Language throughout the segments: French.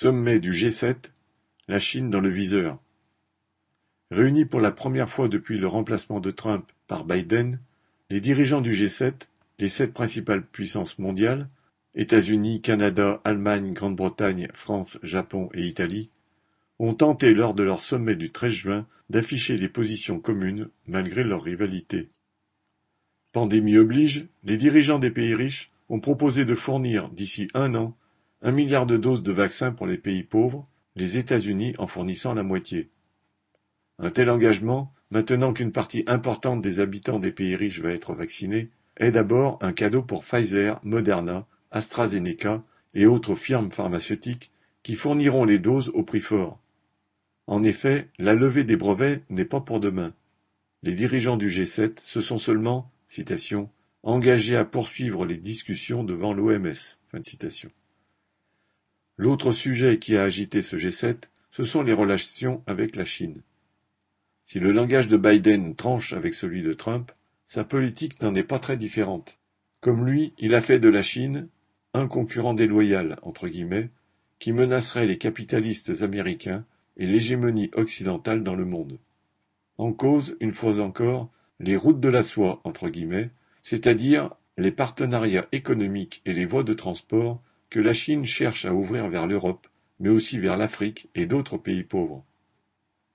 Sommet du G7, la Chine dans le viseur. Réunis pour la première fois depuis le remplacement de Trump par Biden, les dirigeants du G7, les sept principales puissances mondiales, États-Unis, Canada, Allemagne, Grande-Bretagne, France, Japon et Italie, ont tenté lors de leur sommet du 13 juin d'afficher des positions communes malgré leur rivalité. Pandémie oblige, les dirigeants des pays riches ont proposé de fournir d'ici un an un milliard de doses de vaccins pour les pays pauvres, les États-Unis en fournissant la moitié. Un tel engagement, maintenant qu'une partie importante des habitants des pays riches va être vaccinée, est d'abord un cadeau pour Pfizer, Moderna, AstraZeneca et autres firmes pharmaceutiques qui fourniront les doses au prix fort. En effet, la levée des brevets n'est pas pour demain. Les dirigeants du G7 se sont seulement, citation, engagés à poursuivre les discussions devant l'OMS. L'autre sujet qui a agité ce G7, ce sont les relations avec la Chine. Si le langage de Biden tranche avec celui de Trump, sa politique n'en est pas très différente. Comme lui, il a fait de la Chine un concurrent déloyal, entre guillemets, qui menacerait les capitalistes américains et l'hégémonie occidentale dans le monde. En cause, une fois encore, les routes de la soie, entre guillemets, c'est-à-dire les partenariats économiques et les voies de transport que la Chine cherche à ouvrir vers l'Europe, mais aussi vers l'Afrique et d'autres pays pauvres.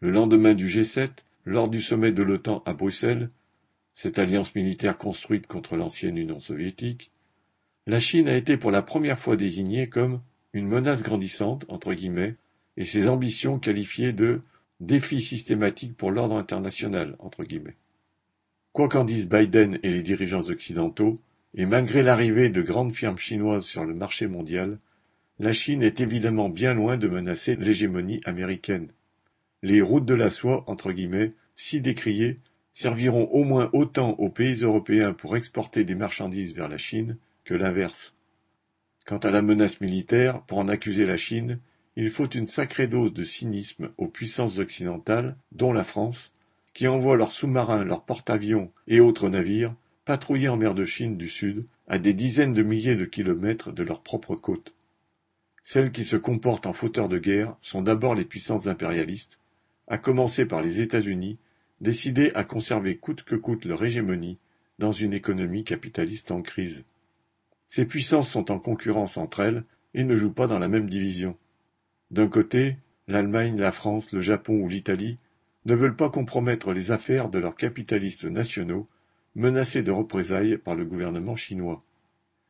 Le lendemain du G7, lors du sommet de l'OTAN à Bruxelles, cette alliance militaire construite contre l'ancienne Union soviétique, la Chine a été pour la première fois désignée comme une menace grandissante, entre guillemets, et ses ambitions qualifiées de défi systématique pour l'ordre international, entre guillemets. Quoi qu'en disent Biden et les dirigeants occidentaux, et malgré l'arrivée de grandes firmes chinoises sur le marché mondial, la Chine est évidemment bien loin de menacer l'hégémonie américaine. Les routes de la soie, entre guillemets, si décriées, serviront au moins autant aux pays européens pour exporter des marchandises vers la Chine que l'inverse. Quant à la menace militaire, pour en accuser la Chine, il faut une sacrée dose de cynisme aux puissances occidentales, dont la France, qui envoient leurs sous-marins, leurs porte-avions et autres navires patrouiller en mer de Chine du Sud, à des dizaines de milliers de kilomètres de leurs propres côtes. Celles qui se comportent en fauteurs de guerre sont d'abord les puissances impérialistes, à commencer par les États-Unis, décidées à conserver coûte que coûte leur hégémonie dans une économie capitaliste en crise. Ces puissances sont en concurrence entre elles et ne jouent pas dans la même division. D'un côté, l'Allemagne, la France, le Japon ou l'Italie ne veulent pas compromettre les affaires de leurs capitalistes nationaux menacés de représailles par le gouvernement chinois.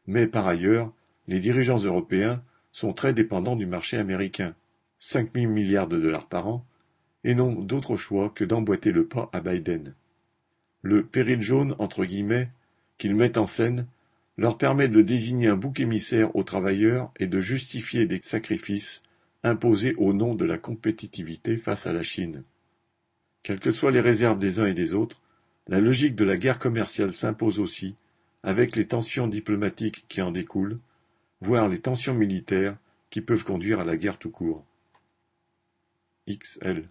Mais par ailleurs, les dirigeants européens sont très dépendants du marché américain, 5 000 milliards de dollars par an, et n'ont d'autre choix que d'emboîter le pas à Biden. Le péril jaune, entre guillemets, qu'ils mettent en scène, leur permet de désigner un bouc émissaire aux travailleurs et de justifier des sacrifices imposés au nom de la compétitivité face à la Chine. Quelles que soient les réserves des uns et des autres, la logique de la guerre commerciale s'impose aussi, avec les tensions diplomatiques qui en découlent, voire les tensions militaires qui peuvent conduire à la guerre tout court. XL